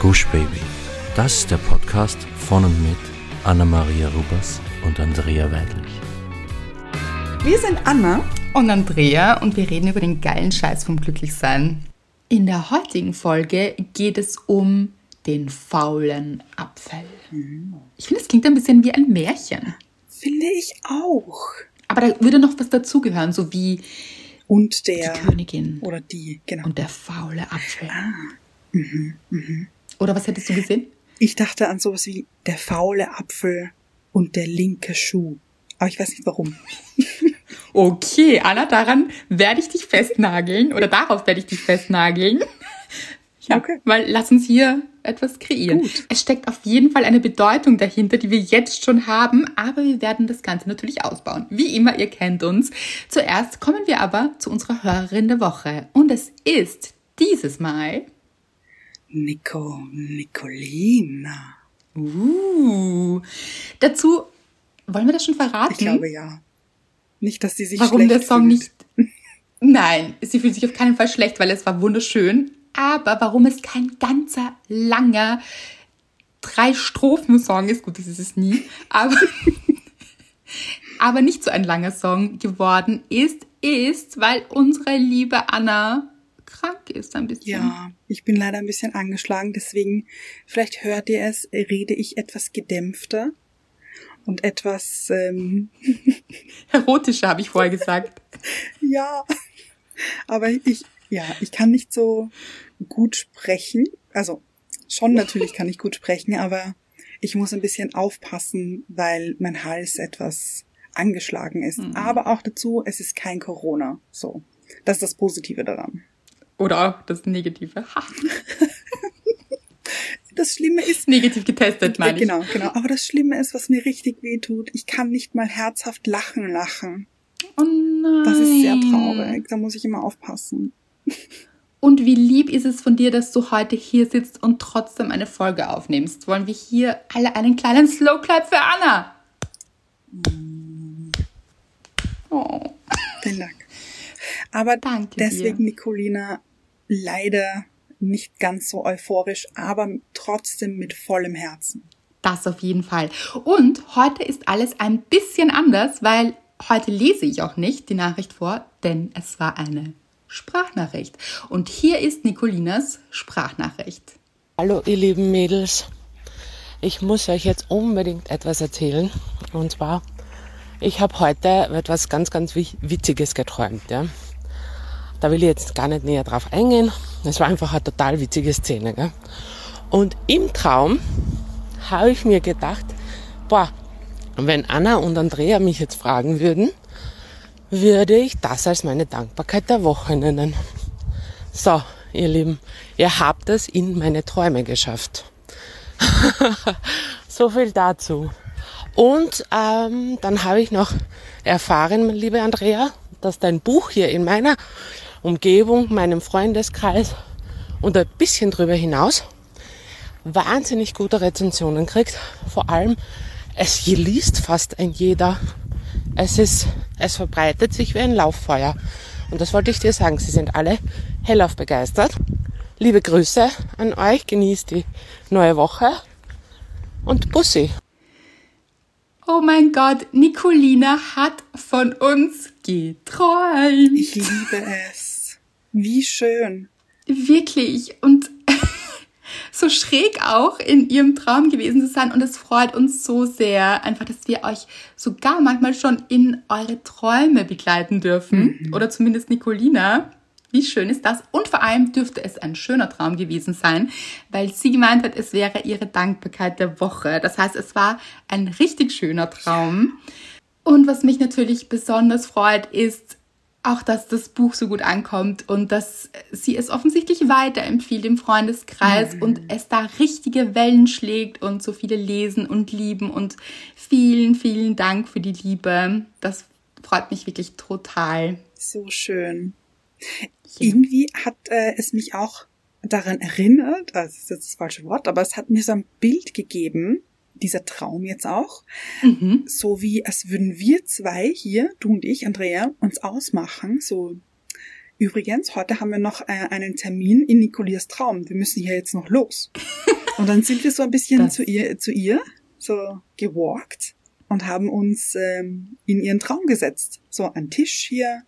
Gush Baby. Das ist der Podcast von und mit Anna-Maria Rubers und Andrea Weidlich. Wir sind Anna und Andrea und wir reden über den geilen Scheiß vom Glücklichsein. In der heutigen Folge geht es um den faulen Apfel. Ich finde, es klingt ein bisschen wie ein Märchen. Finde ich auch. Aber da würde noch was dazugehören, so wie und der die Königin oder die, genau. Und der faule Apfel. Ah. Mhm, mhm. Oder was hättest du gesehen? Ich dachte an sowas wie der faule Apfel und der linke Schuh. Aber ich weiß nicht warum. okay, Anna, daran werde ich dich festnageln oder darauf werde ich dich festnageln. Ja, okay. weil lass uns hier etwas kreieren. Gut. Es steckt auf jeden Fall eine Bedeutung dahinter, die wir jetzt schon haben, aber wir werden das Ganze natürlich ausbauen. Wie immer, ihr kennt uns. Zuerst kommen wir aber zu unserer Hörerin der Woche und es ist dieses Mal Nico Nicolina. Uh. Dazu wollen wir das schon verraten? Ich glaube ja. Nicht, dass sie sich Warum schlecht der Song fühlt. nicht Nein, sie fühlt sich auf keinen Fall schlecht, weil es war wunderschön, aber warum es kein ganzer langer drei Strophen Song ist, gut, das ist es nie, aber aber nicht so ein langer Song geworden ist, ist, weil unsere liebe Anna ist ein bisschen. Ja, ich bin leider ein bisschen angeschlagen, deswegen vielleicht hört ihr es, rede ich etwas gedämpfter und etwas ähm erotischer, habe ich vorher gesagt. ja, aber ich ja, ich kann nicht so gut sprechen. Also schon natürlich kann ich gut sprechen, aber ich muss ein bisschen aufpassen, weil mein Hals etwas angeschlagen ist. Mhm. Aber auch dazu, es ist kein Corona. So. Das ist das Positive daran. Oder auch das Negative. das Schlimme ist. Negativ getestet, meine ich. Genau, genau. Aber das Schlimme ist, was mir richtig weh tut, ich kann nicht mal herzhaft lachen lachen. Oh nein. Das ist sehr traurig. Da muss ich immer aufpassen. Und wie lieb ist es von dir, dass du heute hier sitzt und trotzdem eine Folge aufnimmst? Wollen wir hier alle einen kleinen Slow Clap für Anna? Oh. Vielen Dank. Aber Danke deswegen, dir. Nicolina, leider nicht ganz so euphorisch, aber trotzdem mit vollem Herzen. Das auf jeden Fall. Und heute ist alles ein bisschen anders, weil heute lese ich auch nicht die Nachricht vor, denn es war eine Sprachnachricht. Und hier ist Nicolinas Sprachnachricht. Hallo ihr lieben Mädels. Ich muss euch jetzt unbedingt etwas erzählen. Und zwar, ich habe heute etwas ganz, ganz Witziges geträumt. Ja? Da will ich jetzt gar nicht näher drauf eingehen. Es war einfach eine total witzige Szene. Gell? Und im Traum habe ich mir gedacht, boah, wenn Anna und Andrea mich jetzt fragen würden, würde ich das als meine Dankbarkeit der Woche nennen. So, ihr Lieben, ihr habt es in meine Träume geschafft. so viel dazu. Und ähm, dann habe ich noch erfahren, liebe Andrea, dass dein Buch hier in meiner Umgebung, meinem Freundeskreis und ein bisschen drüber hinaus wahnsinnig gute Rezensionen kriegt. Vor allem, es liest fast ein jeder. Es ist, es verbreitet sich wie ein Lauffeuer. Und das wollte ich dir sagen. Sie sind alle hellauf begeistert. Liebe Grüße an euch. Genießt die neue Woche. Und Bussi. Oh mein Gott, Nicolina hat von uns geträumt. Ich liebe es. Wie schön. Wirklich. Und so schräg auch in ihrem Traum gewesen zu sein. Und es freut uns so sehr, einfach, dass wir euch sogar manchmal schon in eure Träume begleiten dürfen. Mhm. Oder zumindest Nicolina. Wie schön ist das? Und vor allem dürfte es ein schöner Traum gewesen sein, weil sie gemeint hat, es wäre ihre Dankbarkeit der Woche. Das heißt, es war ein richtig schöner Traum. Und was mich natürlich besonders freut, ist, auch, dass das Buch so gut ankommt und dass sie es offensichtlich weiterempfiehlt im Freundeskreis mhm. und es da richtige Wellen schlägt und so viele lesen und lieben und vielen, vielen Dank für die Liebe. Das freut mich wirklich total. So schön. Ja. Irgendwie hat äh, es mich auch daran erinnert, das ist jetzt das falsche Wort, aber es hat mir so ein Bild gegeben, dieser Traum jetzt auch, mhm. so wie als würden wir zwei hier, du und ich, Andrea, uns ausmachen, so übrigens, heute haben wir noch äh, einen Termin in Nicolias Traum. Wir müssen hier jetzt noch los. Und dann sind wir so ein bisschen zu ihr, zu ihr, so gewalkt und haben uns ähm, in ihren Traum gesetzt. So ein Tisch hier,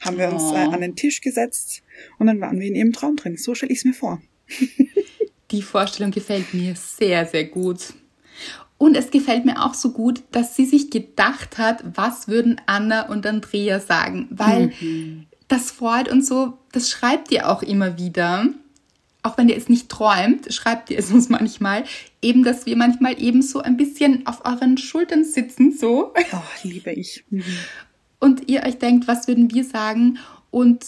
haben wir uns äh, Oh. an den Tisch gesetzt und dann waren wir in ihrem Traum drin. So stelle ich es mir vor. Die Vorstellung gefällt mir sehr, sehr gut. Und es gefällt mir auch so gut, dass sie sich gedacht hat, was würden Anna und Andrea sagen, weil das freut uns so, das schreibt ihr auch immer wieder. Auch wenn ihr es nicht träumt, schreibt ihr es uns manchmal, eben, dass wir manchmal eben so ein bisschen auf euren Schultern sitzen, so, Oh, liebe ich. Mhm. und ihr euch denkt, was würden wir sagen? Und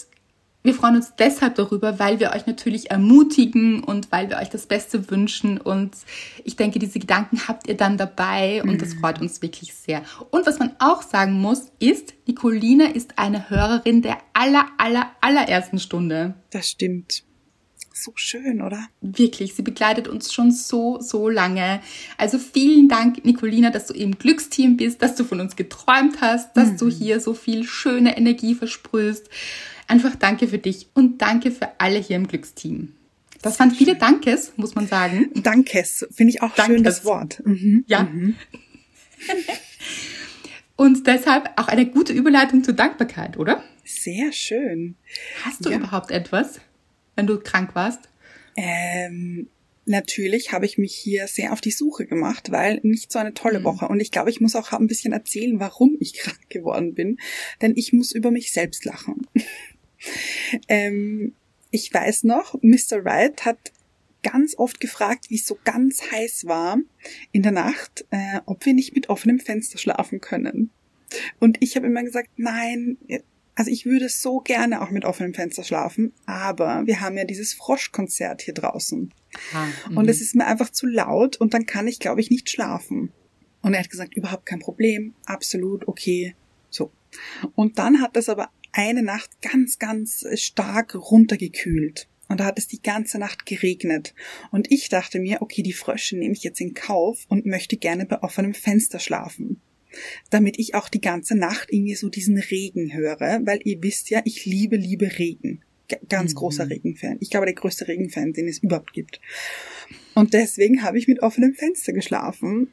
wir freuen uns deshalb darüber, weil wir euch natürlich ermutigen und weil wir euch das Beste wünschen. Und ich denke, diese Gedanken habt ihr dann dabei und das freut uns wirklich sehr. Und was man auch sagen muss, ist, Nicolina ist eine Hörerin der aller, aller, allerersten Stunde. Das stimmt. So schön, oder? Wirklich, sie begleitet uns schon so, so lange. Also vielen Dank, Nicolina, dass du im Glücksteam bist, dass du von uns geträumt hast, dass du hier so viel schöne Energie versprühst. Einfach danke für dich und danke für alle hier im Glücksteam. Das waren viele Dankes, muss man sagen. Dankes, finde ich auch Dankes. schön das Wort. Mhm. Ja. Und deshalb auch eine gute Überleitung zur Dankbarkeit, oder? Sehr schön. Hast du Ja. überhaupt etwas, wenn du krank warst? Ähm, natürlich habe ich mich hier sehr auf die Suche gemacht, weil nicht so eine tolle Mhm. Woche. Und ich glaube, ich muss auch ein bisschen erzählen, warum ich krank geworden bin. Denn ich muss über mich selbst lachen. Ähm, ich weiß noch, Mr. Wright hat ganz oft gefragt, wie es so ganz heiß war in der Nacht, äh, ob wir nicht mit offenem Fenster schlafen können. Und ich habe immer gesagt, nein, also ich würde so gerne auch mit offenem Fenster schlafen, aber wir haben ja dieses Froschkonzert hier draußen. Und es ist mir einfach zu laut und dann kann ich, glaube ich, nicht schlafen. Und er hat gesagt, überhaupt kein Problem, absolut okay. So. Und dann hat es aber eine Nacht ganz, ganz stark runtergekühlt. Und da hat es die ganze Nacht geregnet. Und ich dachte mir, okay, die Frösche nehme ich jetzt in Kauf und möchte gerne bei offenem Fenster schlafen. Damit ich auch die ganze Nacht irgendwie so diesen Regen höre, weil ihr wisst ja, ich liebe, liebe Regen. G ganz Mhm. großer Regenfan. Ich glaube, der größte Regenfan, den es überhaupt gibt. Und deswegen habe ich mit offenem Fenster geschlafen.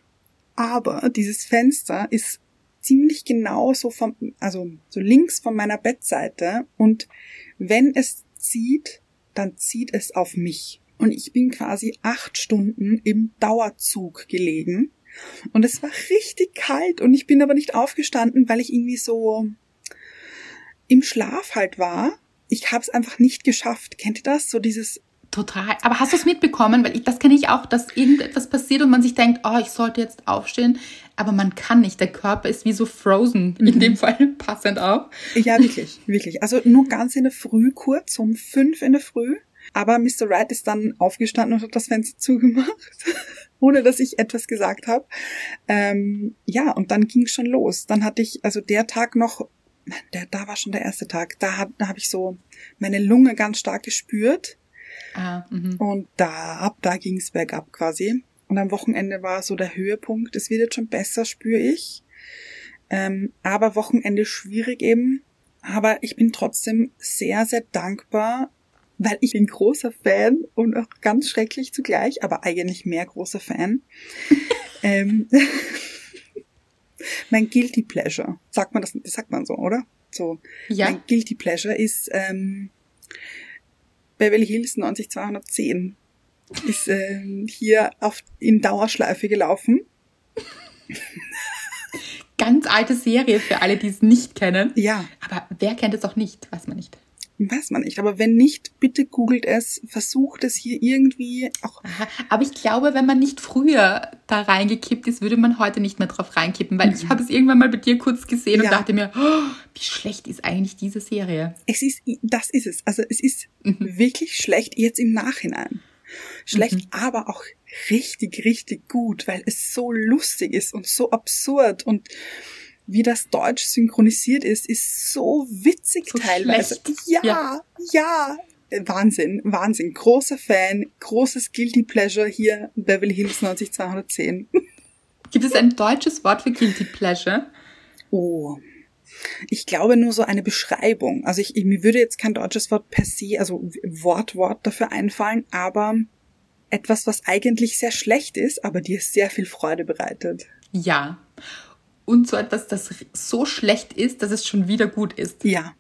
Aber dieses Fenster ist ziemlich genau so vom, also so links von meiner Bettseite. Und wenn es zieht, dann zieht es auf mich. Und ich bin quasi acht Stunden im Dauerzug gelegen. Und es war richtig kalt und ich bin aber nicht aufgestanden, weil ich irgendwie so im Schlaf halt war. Ich habe es einfach nicht geschafft. Kennt ihr das? So dieses Total. Aber hast du es mitbekommen? Weil ich, das kenne ich auch, dass irgendetwas passiert und man sich denkt, oh, ich sollte jetzt aufstehen, aber man kann nicht. Der Körper ist wie so frozen. In dem Fall passend auch. Ja, wirklich, wirklich. Also nur ganz in der Früh, kurz um fünf in der Früh. Aber Mr. Wright ist dann aufgestanden und hat das Fenster zugemacht, ohne dass ich etwas gesagt habe. Ähm, ja, und dann ging es schon los. Dann hatte ich, also der Tag noch, der, da war schon der erste Tag, da, hab- da habe ich so meine Lunge ganz stark gespürt. Ah, mhm. Und da, ab da ging es bergab quasi. Und am Wochenende war so der Höhepunkt. Es wird jetzt schon besser, spüre ich. Ähm, aber Wochenende schwierig eben. Aber ich bin trotzdem sehr, sehr dankbar, weil ich bin großer Fan und auch ganz schrecklich zugleich, aber eigentlich mehr großer Fan. ähm, mein Guilty Pleasure. Sagt man das, das sagt man so, oder? So. Ja. Mein Guilty Pleasure ist ähm, Beverly Hills 90210. Ist ähm, hier auf, in Dauerschleife gelaufen. Ganz alte Serie für alle, die es nicht kennen. Ja, Aber wer kennt es auch nicht? Weiß man nicht. Weiß man nicht. Aber wenn nicht, bitte googelt es, versucht es hier irgendwie auch. Aha. Aber ich glaube, wenn man nicht früher da reingekippt ist, würde man heute nicht mehr drauf reinkippen, weil ich habe es irgendwann mal bei dir kurz gesehen Ja. und dachte mir, oh, wie schlecht ist eigentlich diese Serie? Es ist, das ist es. Also es ist wirklich schlecht jetzt im Nachhinein. Schlecht, aber auch richtig, richtig gut, weil es so lustig ist und so absurd und wie das Deutsch synchronisiert ist, ist so witzig So teilweise. schlecht. Ja, Ja. ja, Wahnsinn, Wahnsinn. Großer Fan, großes Guilty Pleasure hier, Beverly Hills 90210. Gibt es ein deutsches Wort für Guilty Pleasure? Oh. Ich glaube nur so eine Beschreibung. Also ich, ich mir würde jetzt kein deutsches Wort per se, also Wort, Wort dafür einfallen, aber etwas, was eigentlich sehr schlecht ist, aber dir sehr viel Freude bereitet. Ja. Und so etwas, das so schlecht ist, dass es schon wieder gut ist. Ja.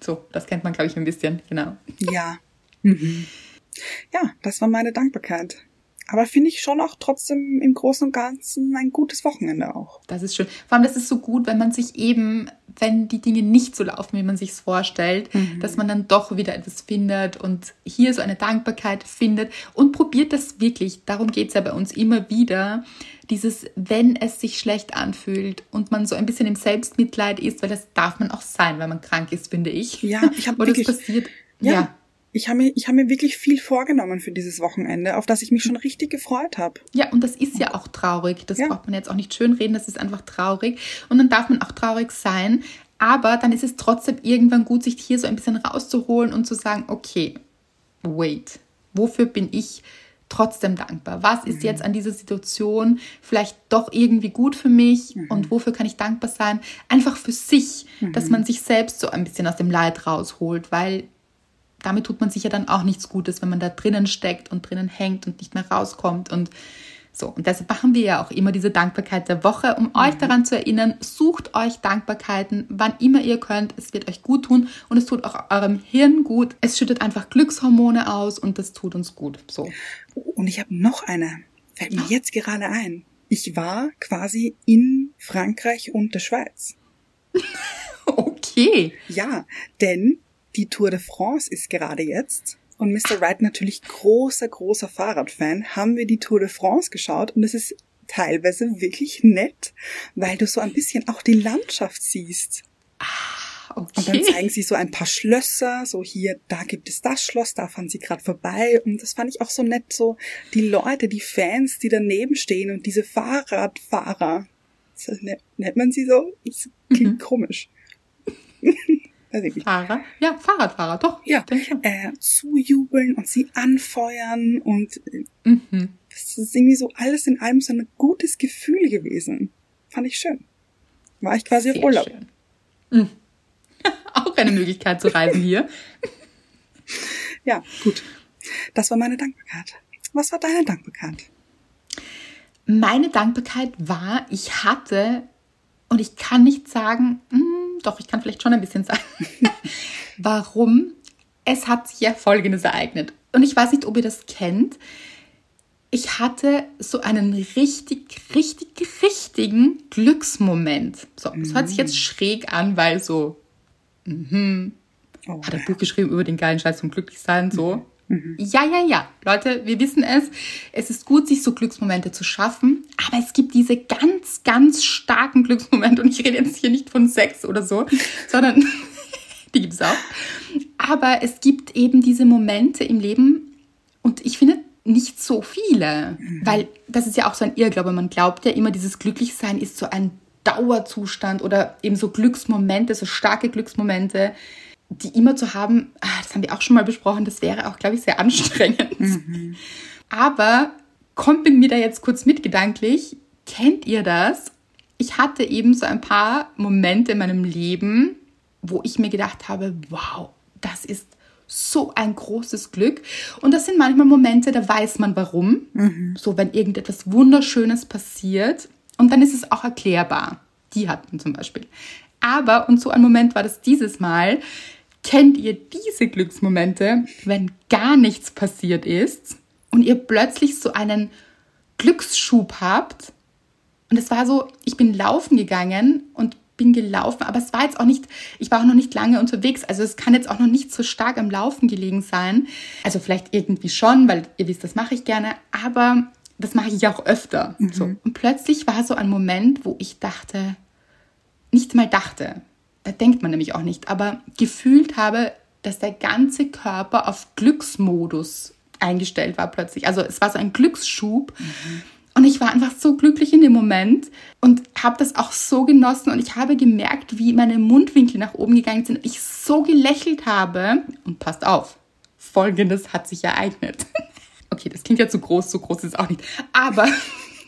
So, das kennt man, glaube ich, ein bisschen, genau. Ja. Mhm. Ja, das war meine Dankbarkeit. Aber finde ich schon auch trotzdem im Großen und Ganzen ein gutes Wochenende auch. Das ist schön. Vor allem, das ist so gut, wenn man sich eben, wenn die Dinge nicht so laufen, wie man sich vorstellt, mhm. dass man dann doch wieder etwas findet und hier so eine Dankbarkeit findet und probiert das wirklich. Darum geht es ja bei uns immer wieder. Dieses, wenn es sich schlecht anfühlt und man so ein bisschen im Selbstmitleid ist, weil das darf man auch sein, wenn man krank ist, finde ich. Ja, ich habe wirklich. Passiert. ja. ja ich habe mir, ich hab mir wirklich viel vorgenommen für dieses Wochenende, auf das ich mich schon richtig gefreut habe. Ja, und das ist ja auch traurig. Das ja. braucht man jetzt auch nicht schönreden, das ist einfach traurig. Und dann darf man auch traurig sein. Aber dann ist es trotzdem irgendwann gut, sich hier so ein bisschen rauszuholen und zu sagen, okay, wait, wofür bin ich trotzdem dankbar? Was ist mhm. jetzt an dieser Situation vielleicht doch irgendwie gut für mich mhm. und wofür kann ich dankbar sein? Einfach für sich, mhm. dass man sich selbst so ein bisschen aus dem Leid rausholt, weil damit tut man sich ja dann auch nichts Gutes, wenn man da drinnen steckt und drinnen hängt und nicht mehr rauskommt und so. Und deshalb machen wir ja auch immer diese Dankbarkeit der Woche, um mhm. euch daran zu erinnern, sucht euch Dankbarkeiten, wann immer ihr könnt. Es wird euch gut tun und es tut auch eurem Hirn gut. Es schüttet einfach Glückshormone aus und das tut uns gut. So. Und ich habe noch eine. Fällt mir jetzt gerade ein. Ich war quasi in Frankreich und der Schweiz. okay. Ja, denn die Tour de France ist gerade jetzt. Und Mr. Wright natürlich großer, großer Fahrradfan, haben wir die Tour de France geschaut und es ist teilweise wirklich nett, weil du so ein bisschen auch die Landschaft siehst. Ah, okay. Und dann zeigen sie so ein paar Schlösser, so hier, da gibt es das Schloss, da fahren sie gerade vorbei. Und das fand ich auch so nett, so die Leute, die Fans, die daneben stehen und diese Fahrradfahrer. So, nennt man sie so? Das klingt mhm. komisch. Weiß ich nicht. Fahrer? Ja, Fahrradfahrer, doch. Ja, äh, zujubeln und sie anfeuern und äh, mhm. das ist irgendwie so alles in allem so ein gutes Gefühl gewesen. Fand ich schön. War ich quasi Sehr auf Urlaub. Mhm. Auch eine Möglichkeit zu reisen hier. ja, gut. Das war meine Dankbarkeit. Was war deine Dankbarkeit? Meine Dankbarkeit war, ich hatte, und ich kann nicht sagen, mh, hm, doch, ich kann vielleicht schon ein bisschen sagen, warum. Es hat sich ja Folgendes ereignet. Und ich weiß nicht, ob ihr das kennt. Ich hatte so einen richtig, richtig, richtigen Glücksmoment. So, es mhm. hört sich jetzt schräg an, weil so, mhm, oh, hat ein Buch geschrieben über den geilen Scheiß vom Glücklichsein, so. Mhm. Mhm. Ja, ja, ja. Leute, wir wissen es. Es ist gut, sich so Glücksmomente zu schaffen. Aber es gibt diese ganz, ganz starken Glücksmomente. Und ich rede jetzt hier nicht von Sex oder so, sondern die gibt es auch. Aber es gibt eben diese Momente im Leben. Und ich finde, nicht so viele. Mhm. Weil das ist ja auch so ein Irrglaube. Man glaubt ja immer, dieses Glücklichsein ist so ein Dauerzustand oder eben so Glücksmomente, so starke Glücksmomente die immer zu haben, ah, das haben wir auch schon mal besprochen, das wäre auch, glaube ich, sehr anstrengend. Mhm. Aber kommt mit mir da jetzt kurz mit gedanklich, kennt ihr das? Ich hatte eben so ein paar Momente in meinem Leben, wo ich mir gedacht habe, wow, das ist so ein großes Glück. Und das sind manchmal Momente, da weiß man warum. Mhm. So, wenn irgendetwas Wunderschönes passiert. Und dann ist es auch erklärbar. Die hatten zum Beispiel. Aber, und so ein Moment war das dieses Mal, Kennt ihr diese Glücksmomente, wenn gar nichts passiert ist und ihr plötzlich so einen Glücksschub habt? Und es war so, ich bin laufen gegangen und bin gelaufen, aber es war jetzt auch nicht, ich war auch noch nicht lange unterwegs, also es kann jetzt auch noch nicht so stark am Laufen gelegen sein. Also vielleicht irgendwie schon, weil ihr wisst, das mache ich gerne, aber das mache ich auch öfter. Mhm. So. Und plötzlich war so ein Moment, wo ich dachte, nicht mal dachte, da denkt man nämlich auch nicht, aber gefühlt habe, dass der ganze Körper auf Glücksmodus eingestellt war plötzlich. Also es war so ein Glücksschub. Mhm. Und ich war einfach so glücklich in dem Moment und habe das auch so genossen. Und ich habe gemerkt, wie meine Mundwinkel nach oben gegangen sind. Und ich so gelächelt habe. Und passt auf, Folgendes hat sich ereignet. Okay, das klingt ja zu groß, so groß ist es auch nicht. Aber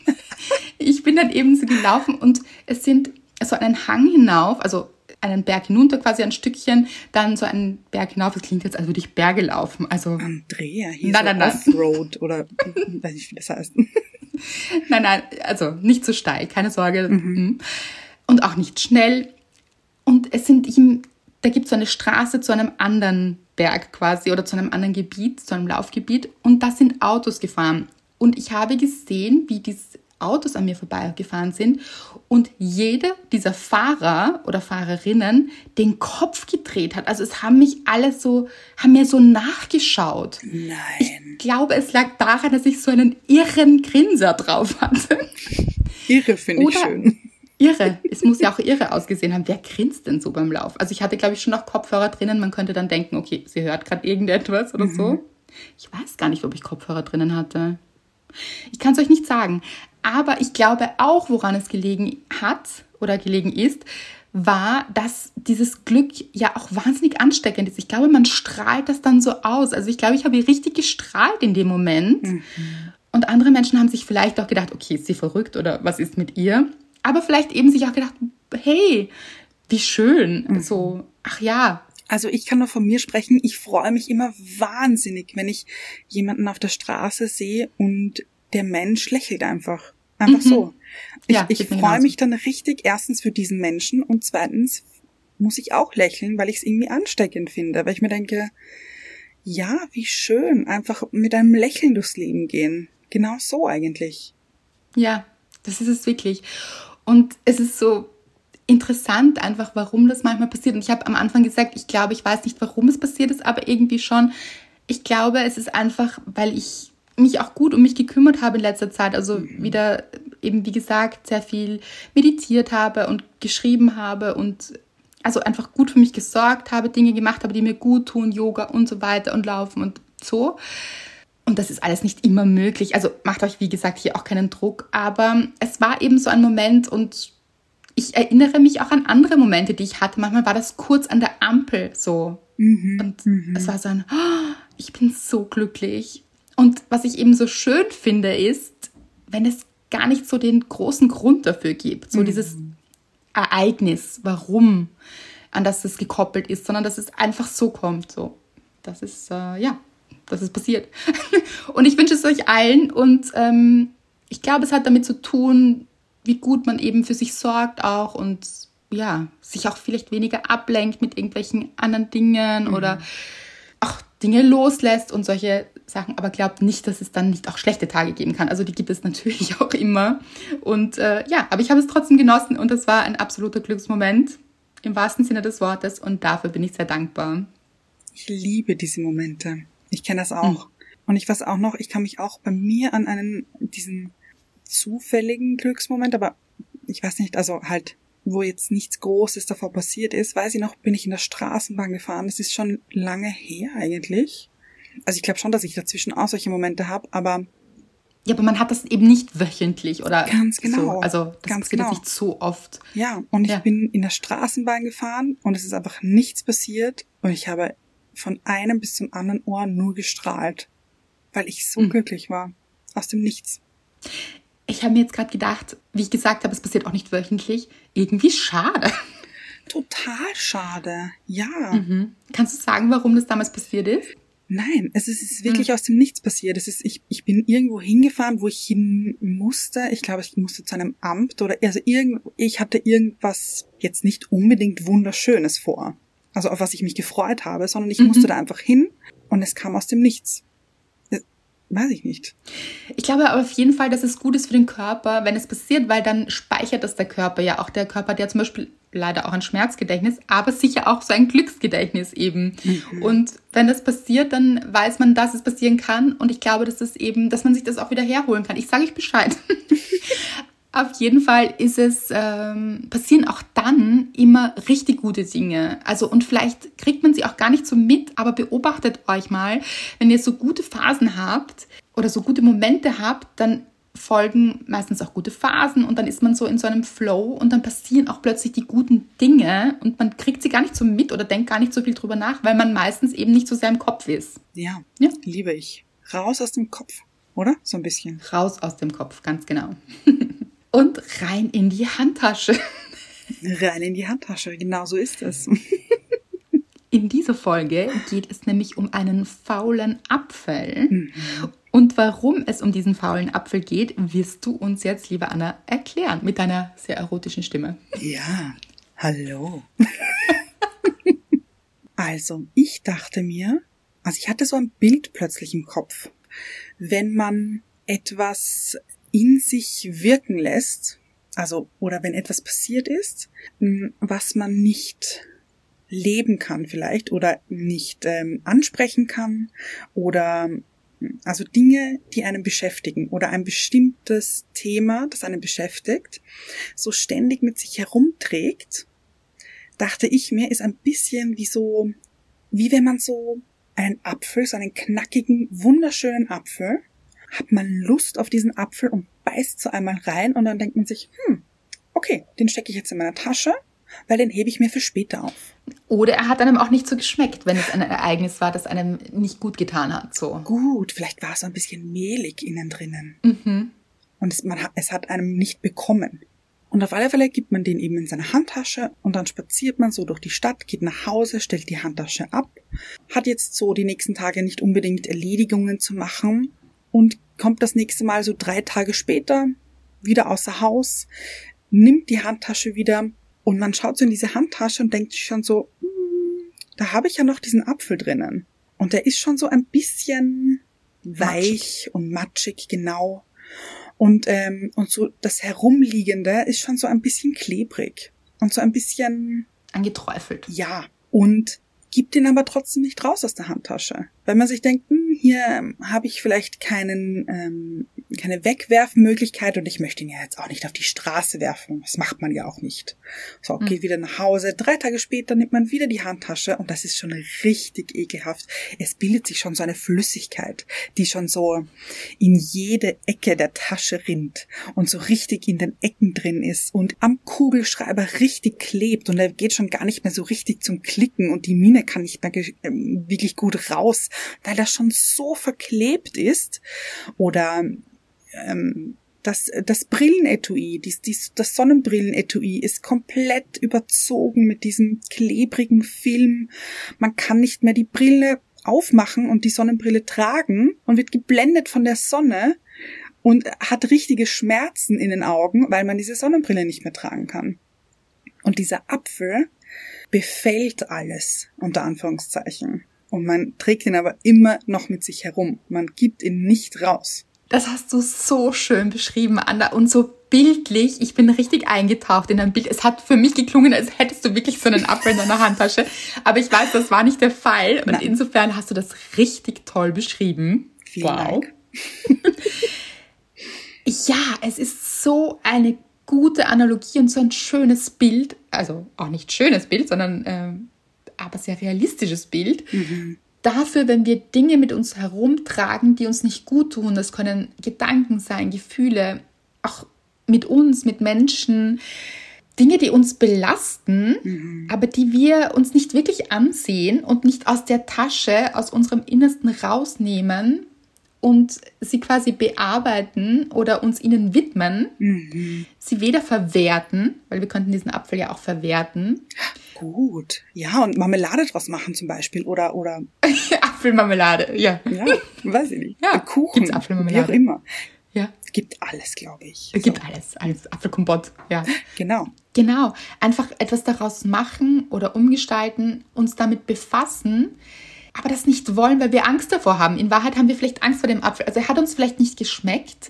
ich bin dann eben so gelaufen und es sind so einen Hang hinauf, also einen Berg hinunter, quasi ein Stückchen, dann so einen Berg hinauf. Das klingt jetzt, als würde ich Berge laufen. Also Andrea, hier Nein, nein, nein. Offroad oder weiß nicht, wie das heißt. Nein, nein, also nicht so steil, keine Sorge. Mhm. Und auch nicht schnell. Und es sind ihm, da gibt es so eine Straße zu einem anderen Berg quasi oder zu einem anderen Gebiet, zu einem Laufgebiet. Und da sind Autos gefahren. Und ich habe gesehen, wie diese Autos an mir vorbeigefahren sind und jeder dieser Fahrer oder Fahrerinnen den Kopf gedreht hat. Also es haben mich alle so, haben mir so nachgeschaut. Nein. Ich glaube, es lag daran, dass ich so einen irren Grinser drauf hatte. Irre finde ich schön. Irre. Es muss ja auch irre ausgesehen haben. Wer grinst denn so beim Lauf? Also ich hatte, glaube ich, schon noch Kopfhörer drinnen. Man könnte dann denken, okay, sie hört gerade irgendetwas oder so. Ich weiß gar nicht, ob ich Kopfhörer drinnen hatte. Ich kann es euch nicht sagen. Aber ich glaube auch, woran es gelegen hat oder gelegen ist, war, dass dieses Glück ja auch wahnsinnig ansteckend ist. Ich glaube, man strahlt das dann so aus. Also ich glaube, ich habe richtig gestrahlt in dem Moment. Und andere Menschen haben sich vielleicht auch gedacht, okay, ist sie verrückt oder was ist mit ihr? Aber vielleicht eben sich auch gedacht, hey, wie schön. So, ach ja, Also ich kann nur von mir sprechen. Ich freue mich immer wahnsinnig, wenn ich jemanden auf der Straße sehe und der Mensch lächelt einfach. Einfach so. Ich, Ja, ich mir freue mich dann richtig erstens für diesen Menschen und zweitens muss ich auch lächeln, weil ich es irgendwie ansteckend finde, weil ich mir denke, ja, wie schön, einfach mit einem Lächeln durchs Leben gehen. Genau so eigentlich. Ja, das ist es wirklich. Und es ist so interessant einfach, warum das manchmal passiert. Und ich habe am Anfang gesagt, ich glaube, ich weiß nicht, warum es passiert ist, aber irgendwie schon. Ich glaube, es ist einfach, weil ich mich auch gut um mich gekümmert habe in letzter Zeit. Also wieder eben, wie gesagt, sehr viel meditiert habe und geschrieben habe und also einfach gut für mich gesorgt habe, Dinge gemacht habe, die mir gut tun, Yoga und so weiter und Laufen und so. Und das ist alles nicht immer möglich. Also macht euch, wie gesagt, hier auch keinen Druck. Aber es war eben so ein Moment und ich erinnere mich auch an andere Momente, die ich hatte. Manchmal war das kurz an der Ampel so. Und es war so ein, "Oh, ich bin so glücklich. Und was ich eben so schön finde, ist, wenn es gar nicht so den großen Grund dafür gibt. So dieses Ereignis, warum, an das es gekoppelt ist, sondern dass es einfach so kommt. So, das ist, äh, ja, das ist passiert. und ich wünsche es euch allen und ähm, ich glaube, es hat damit zu tun, wie gut man eben für sich sorgt auch und ja, sich auch vielleicht weniger ablenkt mit irgendwelchen anderen Dingen oder auch Dinge loslässt und solche Sachen, aber glaubt nicht, dass es dann nicht auch schlechte Tage geben kann. Also die gibt es natürlich auch immer. Und äh, ja, aber ich habe es trotzdem genossen und es war ein absoluter Glücksmoment im wahrsten Sinne des Wortes und dafür bin ich sehr dankbar. Ich liebe diese Momente. Ich kenne das auch. Und ich weiß auch noch, ich kann mich auch bei mir an einen, diesen zufälligen Glücksmoment, aber ich weiß nicht, also halt, wo jetzt nichts Großes davor passiert ist, weiß ich noch, bin ich in der Straßenbahn gefahren. Das ist schon lange her eigentlich. Also ich glaube schon, dass ich dazwischen auch solche Momente habe, aber Ja, aber man hat das eben nicht wöchentlich oder Ganz genau. so. Also das Ganz passiert genau. nicht so oft. ja, und ich Ja. bin in der Straßenbahn gefahren und es ist einfach nichts passiert und ich habe von einem bis zum anderen Ohr nur gestrahlt, weil ich so Mhm. glücklich war. Aus dem Nichts. Ich habe mir jetzt gerade gedacht, wie ich gesagt habe, es passiert auch nicht wöchentlich. Irgendwie schade. Total schade. Ja. Mhm. Kannst du sagen, warum das damals passiert ist? Nein, es ist, es ist wirklich aus dem Nichts passiert. Es ist, ich, ich bin irgendwo hingefahren, wo ich hin musste. Ich glaube, ich musste zu einem Amt oder, also irgend, ich hatte irgendwas jetzt nicht unbedingt Wunderschönes vor. Also auf was ich mich gefreut habe, sondern ich Mhm. musste da einfach hin und es kam aus dem Nichts. Äh, Weiß ich nicht. Ich glaube aber auf jeden Fall, dass es gut ist für den Körper, wenn es passiert, weil dann speichert das der Körper ja. Auch der Körper, der zum Beispiel leider auch ein Schmerzgedächtnis, aber sicher auch so ein Glücksgedächtnis eben. Und wenn das passiert, dann weiß man, dass es passieren kann. Und ich glaube, dass es eben, dass man sich das auch wieder herholen kann. Ich sage euch Bescheid. Auf jeden Fall ist es, ähm, passieren auch dann immer richtig gute Dinge. Also, und vielleicht kriegt man sie auch gar nicht so mit, aber beobachtet euch mal, wenn ihr so gute Phasen habt oder so gute Momente habt, dann folgen meistens auch gute Phasen und dann ist man so in so einem Flow und dann passieren auch plötzlich die guten Dinge und man kriegt sie gar nicht so mit oder denkt gar nicht so viel drüber nach, weil man meistens eben nicht so sehr im Kopf ist. Ja, Ja. liebe ich. Raus aus dem Kopf, oder? So ein bisschen. Raus aus dem Kopf, ganz genau. und rein in die Handtasche. Rein in die Handtasche, genau so ist es. In dieser Folge geht es nämlich um einen faulen Apfel. Mhm. Und warum es um diesen faulen Apfel geht, wirst du uns jetzt, liebe Anna, erklären mit deiner sehr erotischen Stimme. Ja, hallo. also, ich dachte mir, also ich hatte so ein Bild plötzlich im Kopf. Wenn man etwas in sich wirken lässt, also, oder wenn etwas passiert ist, was man nicht leben kann vielleicht oder nicht ähm, ansprechen kann oder also Dinge, die einen beschäftigen oder ein bestimmtes Thema, das einen beschäftigt, so ständig mit sich herumträgt, dachte ich mir, ist ein bisschen wie so, wie wenn man so einen Apfel, so einen knackigen, wunderschönen Apfel, hat man Lust auf diesen Apfel und beißt so einmal rein und dann denkt man sich, hm, okay, den stecke ich jetzt in meiner Tasche, weil den hebe ich mir für später auf. Oder er hat einem auch nicht so geschmeckt, wenn es ein Ereignis war, das einem nicht gut getan hat. So. Gut, vielleicht war es ein bisschen mehlig innen drinnen. Mhm. Und es, man, es hat einem nicht bekommen. Und auf alle Fälle gibt man den eben in seine Handtasche und dann spaziert man so durch die Stadt, geht nach Hause, stellt die Handtasche ab, hat jetzt so die nächsten Tage nicht unbedingt Erledigungen zu machen und kommt das nächste Mal so drei Tage später wieder außer Haus, nimmt die Handtasche wieder und man schaut so in diese Handtasche und denkt sich schon so, hm, da habe ich ja noch diesen Apfel drinnen. Und der ist schon so ein bisschen weich matschig. und matschig, genau. Und, ähm, und so das Herumliegende ist schon so ein bisschen klebrig. Und so ein bisschen. Angeträufelt. Ja. Und gibt ihn aber trotzdem nicht raus aus der Handtasche. Weil man sich denkt, hm, hier habe ich vielleicht keinen, ähm, keine Wegwerfmöglichkeit und ich möchte ihn ja jetzt auch nicht auf die Straße werfen. Das macht man ja auch nicht. So, geht hm. wieder nach Hause. Drei Tage später nimmt man wieder die Handtasche und das ist schon richtig ekelhaft. Es bildet sich schon so eine Flüssigkeit, die schon so in jede Ecke der Tasche rinnt und so richtig in den Ecken drin ist und am Kugelschreiber richtig klebt und er geht schon gar nicht mehr so richtig zum Klicken und die Mine kann nicht mehr ähm, wirklich gut raus, weil das schon so verklebt ist. Oder ähm, das, das Brillenetui, dies, dies, das Sonnenbrillenetui ist komplett überzogen mit diesem klebrigen Film. Man kann nicht mehr die Brille aufmachen und die Sonnenbrille tragen und wird geblendet von der Sonne und hat richtige Schmerzen in den Augen, weil man diese Sonnenbrille nicht mehr tragen kann. Und dieser Apfel befällt alles, unter Anführungszeichen. Und man trägt ihn aber immer noch mit sich herum. Man gibt ihn nicht raus. Das hast du so schön beschrieben, Anna, und so bildlich. Ich bin richtig eingetaucht in dein Bild. Es hat für mich geklungen, als hättest du wirklich so einen Apfel in deiner Handtasche. Aber ich weiß, das war nicht der Fall. Und Nein. insofern hast du das richtig toll beschrieben. Vielen wow. Ja, es ist so eine gute Analogie und so ein schönes Bild, also auch nicht schönes Bild, sondern äh, aber sehr realistisches Bild. Mhm. Dafür, wenn wir Dinge mit uns herumtragen, die uns nicht gut tun, das können Gedanken sein, Gefühle, auch mit uns, mit Menschen, Dinge, die uns belasten, mhm. aber die wir uns nicht wirklich ansehen und nicht aus der Tasche, aus unserem Innersten rausnehmen und sie quasi bearbeiten oder uns ihnen widmen, mhm. sie weder verwerten, weil wir könnten diesen Apfel ja auch verwerten. Gut, ja, und Marmelade draus machen zum Beispiel oder oder Apfelmarmelade, ja. Ja, weiß ich nicht. Ja, Kuchen, gibt's Apfelmarmelade. wie auch immer. Ja. Es gibt alles, glaube ich. Es gibt so. alles, alles. Apfelkompott, ja. Genau. Genau. Einfach etwas daraus machen oder umgestalten, uns damit befassen, aber das nicht wollen, weil wir Angst davor haben. In Wahrheit haben wir vielleicht Angst vor dem Apfel. Also er hat uns vielleicht nicht geschmeckt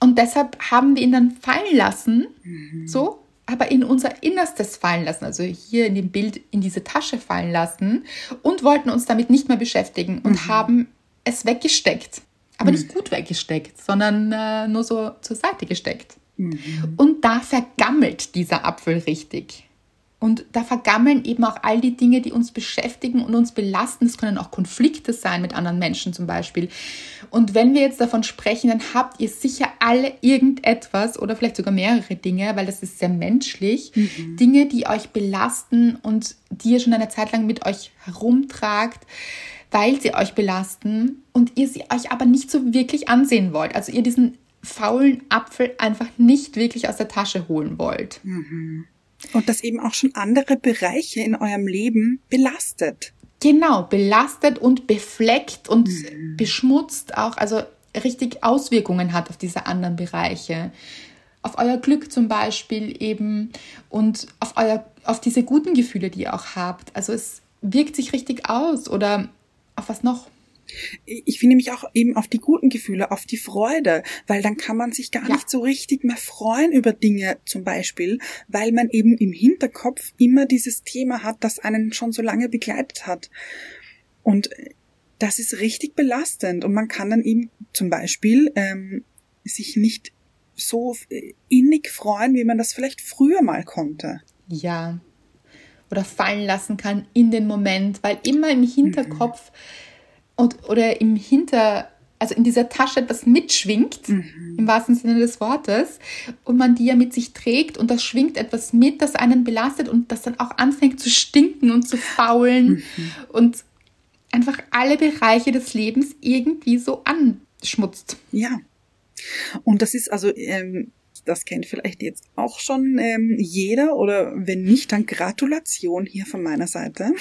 und deshalb haben wir ihn dann fallen lassen, mhm. so, aber in unser Innerstes fallen lassen, also hier in dem Bild in diese Tasche fallen lassen und wollten uns damit nicht mehr beschäftigen und mhm. haben es weggesteckt. Aber mhm. nicht gut weggesteckt, sondern äh, nur so zur Seite gesteckt. Mhm. Und da vergammelt dieser Apfel richtig. Und da vergammeln eben auch all die Dinge, die uns beschäftigen und uns belasten. Es können auch Konflikte sein mit anderen Menschen zum Beispiel. Und wenn wir jetzt davon sprechen, dann habt ihr sicher alle irgendetwas oder vielleicht sogar mehrere Dinge, weil das ist sehr menschlich. Mhm. Dinge, die euch belasten und die ihr schon eine Zeit lang mit euch herumtragt weil sie euch belasten und ihr sie euch aber nicht so wirklich ansehen wollt. Also ihr diesen faulen Apfel einfach nicht wirklich aus der Tasche holen wollt. Mhm. Und das eben auch schon andere Bereiche in eurem Leben belastet. Genau, belastet und befleckt und mhm. beschmutzt auch, also richtig Auswirkungen hat auf diese anderen Bereiche. Auf euer Glück zum Beispiel eben und auf, euer, auf diese guten Gefühle, die ihr auch habt. Also es wirkt sich richtig aus oder auf was noch? Ich finde mich auch eben auf die guten Gefühle, auf die Freude, weil dann kann man sich gar ja. nicht so richtig mehr freuen über Dinge zum Beispiel, weil man eben im Hinterkopf immer dieses Thema hat, das einen schon so lange begleitet hat. Und das ist richtig belastend und man kann dann eben zum Beispiel ähm, sich nicht so innig freuen, wie man das vielleicht früher mal konnte. Ja. Oder fallen lassen kann in den Moment, weil immer im Hinterkopf mhm und, oder im Hinter, also in dieser Tasche etwas mitschwingt, mhm. im wahrsten Sinne des Wortes, und man die ja mit sich trägt und das schwingt etwas mit, das einen belastet und das dann auch anfängt zu stinken und zu faulen mhm. und einfach alle Bereiche des Lebens irgendwie so anschmutzt. Ja. Und das ist also, ähm, das kennt vielleicht jetzt auch schon ähm, jeder oder wenn nicht, dann Gratulation hier von meiner Seite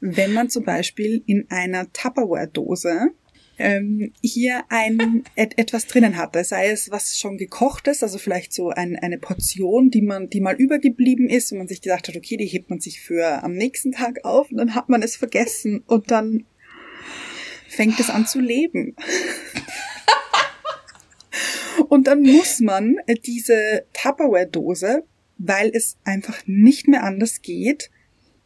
wenn man zum Beispiel in einer Tupperware-Dose ähm, hier ein et, etwas drinnen hatte, sei es was schon gekochtes, also vielleicht so ein, eine Portion, die man, die mal übergeblieben ist und man sich gedacht hat, okay, die hebt man sich für am nächsten Tag auf und dann hat man es vergessen und dann fängt es an zu leben. und dann muss man diese Tupperware-Dose, weil es einfach nicht mehr anders geht,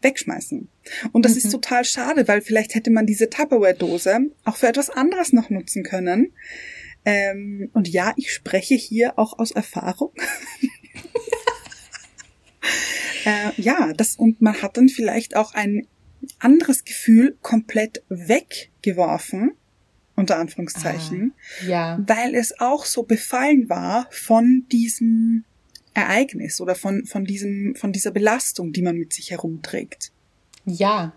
wegschmeißen. Und das mhm. ist total schade, weil vielleicht hätte man diese Tupperware-Dose auch für etwas anderes noch nutzen können. Ähm, und ja, ich spreche hier auch aus Erfahrung. äh, ja, das, und man hat dann vielleicht auch ein anderes Gefühl komplett weggeworfen, unter Anführungszeichen, ah, ja. weil es auch so befallen war von diesem Ereignis oder von, von diesem, von dieser Belastung, die man mit sich herumträgt. Ja.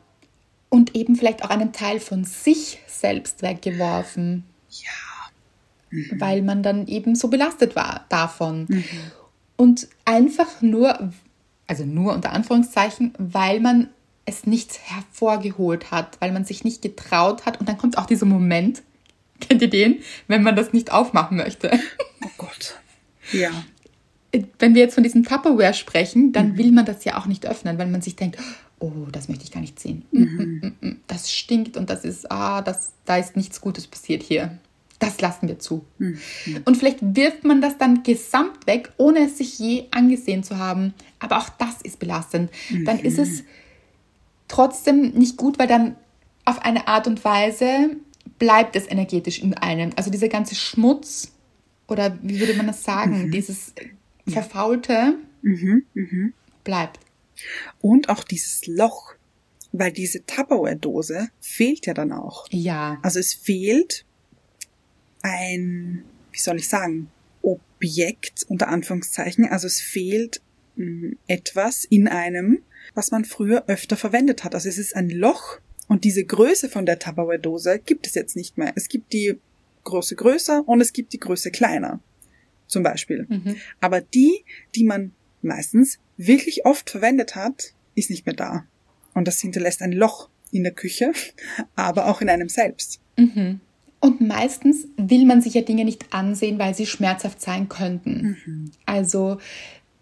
Und eben vielleicht auch einen Teil von sich selbst weggeworfen. Ja. Mhm. Weil man dann eben so belastet war davon. Mhm. Und einfach nur, also nur unter Anführungszeichen, weil man es nicht hervorgeholt hat, weil man sich nicht getraut hat. Und dann kommt auch dieser Moment, kennt ihr den, wenn man das nicht aufmachen möchte? Oh Gott. Ja wenn wir jetzt von diesem Tupperware sprechen, dann mhm. will man das ja auch nicht öffnen, weil man sich denkt, oh, das möchte ich gar nicht sehen. Mm, mm, mhm. Mm, das stinkt und das ist, ah, das, da ist nichts Gutes passiert hier. Das lassen wir zu. Mhm. Und vielleicht wirft man das dann gesamt weg, ohne es sich je angesehen zu haben. Aber auch das ist belastend. Dann ist es mhm. trotzdem nicht gut, weil dann auf eine Art und Weise bleibt es energetisch in einem. Also dieser ganze Schmutz oder wie würde man das sagen, mhm. dieses Verfaulte mhm, mh. bleibt. Und auch dieses Loch, weil diese Tupperware-Dose fehlt ja dann auch. Ja. Also es fehlt ein, wie soll ich sagen, Objekt unter Anführungszeichen. Also es fehlt mh, hm, etwas in einem, was man früher öfter verwendet hat. Also es ist ein Loch und diese Größe von der Tupperware-Dose gibt es jetzt nicht mehr. Es gibt die Größe größer und es gibt die Größe kleiner zum Beispiel. Mhm. Aber die, die man meistens wirklich oft verwendet hat, ist nicht mehr da. Und das hinterlässt ein Loch in der Küche, aber auch in einem selbst. Mhm. Und meistens will man sich ja Dinge nicht ansehen, weil sie schmerzhaft sein könnten. Mhm. Also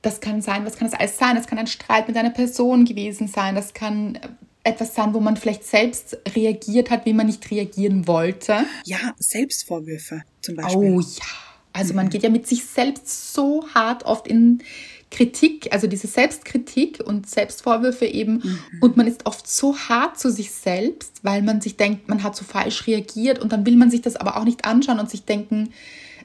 das kann sein, was kann das alles sein? Das kann ein Streit mit einer Person gewesen sein. Das kann etwas sein, wo man vielleicht selbst reagiert hat, wie man nicht reagieren wollte. Ja, Selbstvorwürfe zum Beispiel. Oh ja. Also man geht ja mit sich selbst so hart oft in Kritik, also diese Selbstkritik und Selbstvorwürfe eben. Mhm. Und man ist oft so hart zu sich selbst, weil man sich denkt, man hat so falsch reagiert und dann will man sich das aber auch nicht anschauen und sich denken,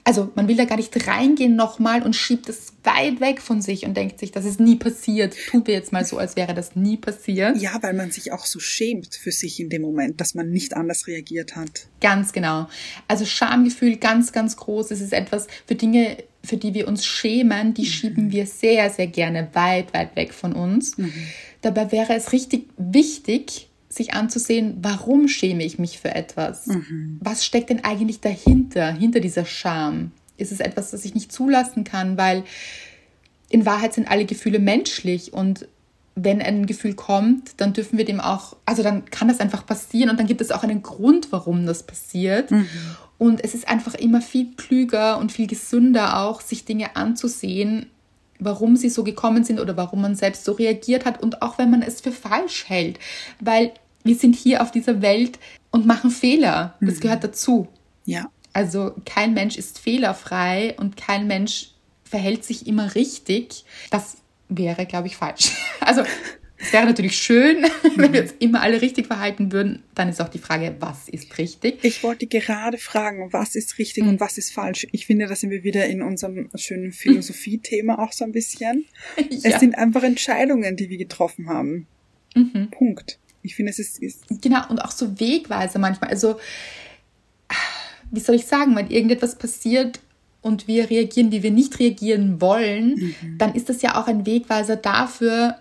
also man will da gar nicht reingehen nochmal und schiebt es weit weg von sich und denkt sich, das ist nie passiert. Tun wir jetzt mal so, als wäre das nie passiert. Ja, weil man sich auch so schämt für sich in dem Moment, dass man nicht anders reagiert hat. Ganz genau. Also Schamgefühl ganz, ganz groß. Es ist etwas für Dinge, für die wir uns schämen, die mhm. schieben wir sehr, sehr gerne weit, weit weg von uns. Mhm. Dabei wäre es richtig wichtig, sich anzusehen, warum schäme ich mich für etwas? Mhm. Was steckt denn eigentlich dahinter, hinter dieser Scham? Ist es etwas, das ich nicht zulassen kann, weil in Wahrheit sind alle Gefühle menschlich und wenn ein Gefühl kommt, dann dürfen wir dem auch, also dann kann das einfach passieren und dann gibt es auch einen Grund, warum das passiert. Mhm. Und es ist einfach immer viel klüger und viel gesünder auch, sich Dinge anzusehen, warum sie so gekommen sind oder warum man selbst so reagiert hat und auch wenn man es für falsch hält. Weil wir sind hier auf dieser Welt und machen Fehler. Das mhm. gehört dazu. Ja. Also kein Mensch ist fehlerfrei und kein Mensch verhält sich immer richtig. Das wäre, glaube ich, falsch. Also es wäre natürlich schön, wenn wir uns immer alle richtig verhalten würden. Dann ist auch die Frage, was ist richtig? Ich wollte gerade fragen, was ist richtig mhm. und was ist falsch. Ich finde, da sind wir wieder in unserem schönen Philosophie-Thema auch so ein bisschen. ja. Es sind einfach Entscheidungen, die wir getroffen haben. Mhm. Punkt. Ich finde, es ist, ist. Genau, und auch so Wegweise manchmal. Also, wie soll ich sagen, wenn irgendetwas passiert und wir reagieren, wie wir nicht reagieren wollen, mhm. dann ist das ja auch ein Wegweiser dafür,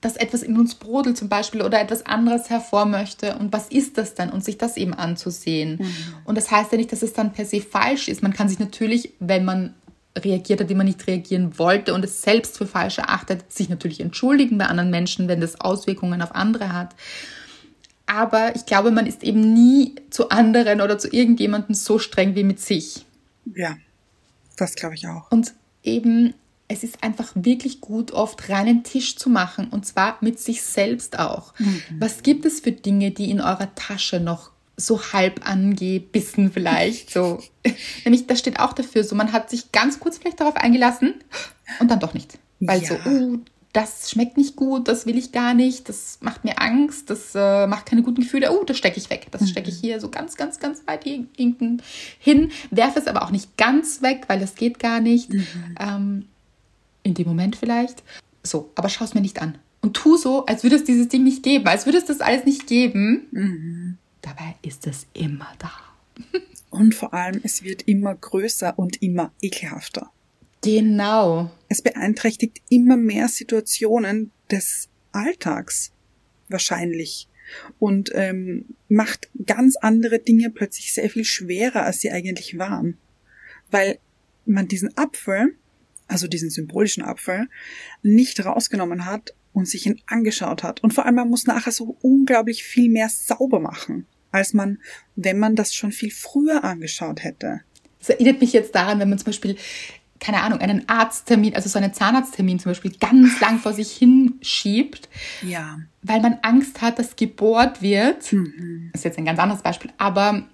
dass etwas in uns brodelt zum Beispiel oder etwas anderes hervor möchte. Und was ist das denn? Und sich das eben anzusehen. Mhm. Und das heißt ja nicht, dass es dann per se falsch ist. Man kann sich natürlich, wenn man reagiert hat, wie man nicht reagieren wollte und es selbst für falsch erachtet, sich natürlich entschuldigen bei anderen Menschen, wenn das Auswirkungen auf andere hat. Aber ich glaube, man ist eben nie zu anderen oder zu irgendjemandem so streng wie mit sich. Ja, das glaube ich auch. Und eben es ist einfach wirklich gut, oft reinen Tisch zu machen und zwar mit sich selbst auch. Mhm. Was gibt es für Dinge, die in eurer Tasche noch so halb angebissen vielleicht, so. Nämlich, das steht auch dafür, so man hat sich ganz kurz vielleicht darauf eingelassen und dann doch nicht. Weil ja. so, uh, das schmeckt nicht gut, das will ich gar nicht, das macht mir Angst, das äh, macht keine guten Gefühle, oh, das stecke ich weg, das mhm. stecke ich hier so ganz, ganz, ganz weit hinten hin, werfe es aber auch nicht ganz weg, weil das geht gar nicht. Mhm. Ähm, in dem Moment vielleicht. So, aber schau es mir nicht an. Und tu so, als würde es dieses Ding nicht geben, als würde es das alles nicht geben. Mhm. Dabei ist es immer da. Und vor allem, es wird immer größer und immer ekelhafter. Genau. Es beeinträchtigt immer mehr Situationen des Alltags. Wahrscheinlich. Und ähm, macht ganz andere Dinge plötzlich sehr viel schwerer, als sie eigentlich waren. Weil man diesen Apfel also diesen symbolischen Apfel, nicht rausgenommen hat und sich ihn angeschaut hat. Und vor allem, man muss nachher so unglaublich viel mehr sauber machen, als man, wenn man das schon viel früher angeschaut hätte. Das erinnert mich jetzt daran, wenn man zum Beispiel, keine Ahnung, einen Arzttermin, also so einen Zahnarzttermin zum Beispiel, ganz lang vor sich hinschiebt. Ja. Weil man Angst hat, dass gebohrt wird. Mhm. Das ist jetzt ein ganz anderes Beispiel, aber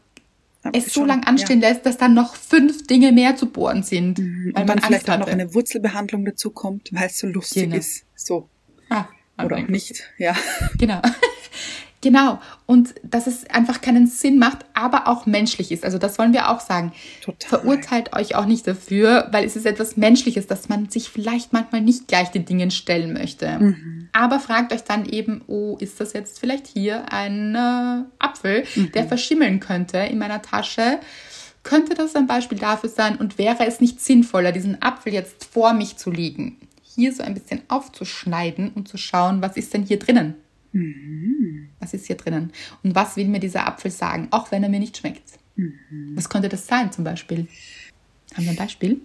es so lang anstehen ja. lässt, dass dann noch fünf Dinge mehr zu bohren sind. Mhm. Weil und man vielleicht auch noch eine Wurzelbehandlung dazu kommt, weil es so lustig genau. ist. So. Ah, Oder auch nicht, ja. Genau. Genau. Und dass es einfach keinen Sinn macht, aber auch menschlich ist. Also das wollen wir auch sagen. Total. Verurteilt euch auch nicht dafür, weil es ist etwas Menschliches, dass man sich vielleicht manchmal nicht gleich den Dingen stellen möchte. Mhm. Aber fragt euch dann eben, oh, ist das jetzt vielleicht hier ein äh, Apfel, mhm. der verschimmeln könnte in meiner Tasche? Könnte das ein Beispiel dafür sein? Und wäre es nicht sinnvoller, diesen Apfel jetzt vor mich zu legen? Hier so ein bisschen aufzuschneiden und zu schauen, was ist denn hier drinnen? Mhm. Was ist hier drinnen? Und was will mir dieser Apfel sagen, auch wenn er mir nicht schmeckt? Mhm. Was könnte das sein zum Beispiel? Haben wir ein Beispiel?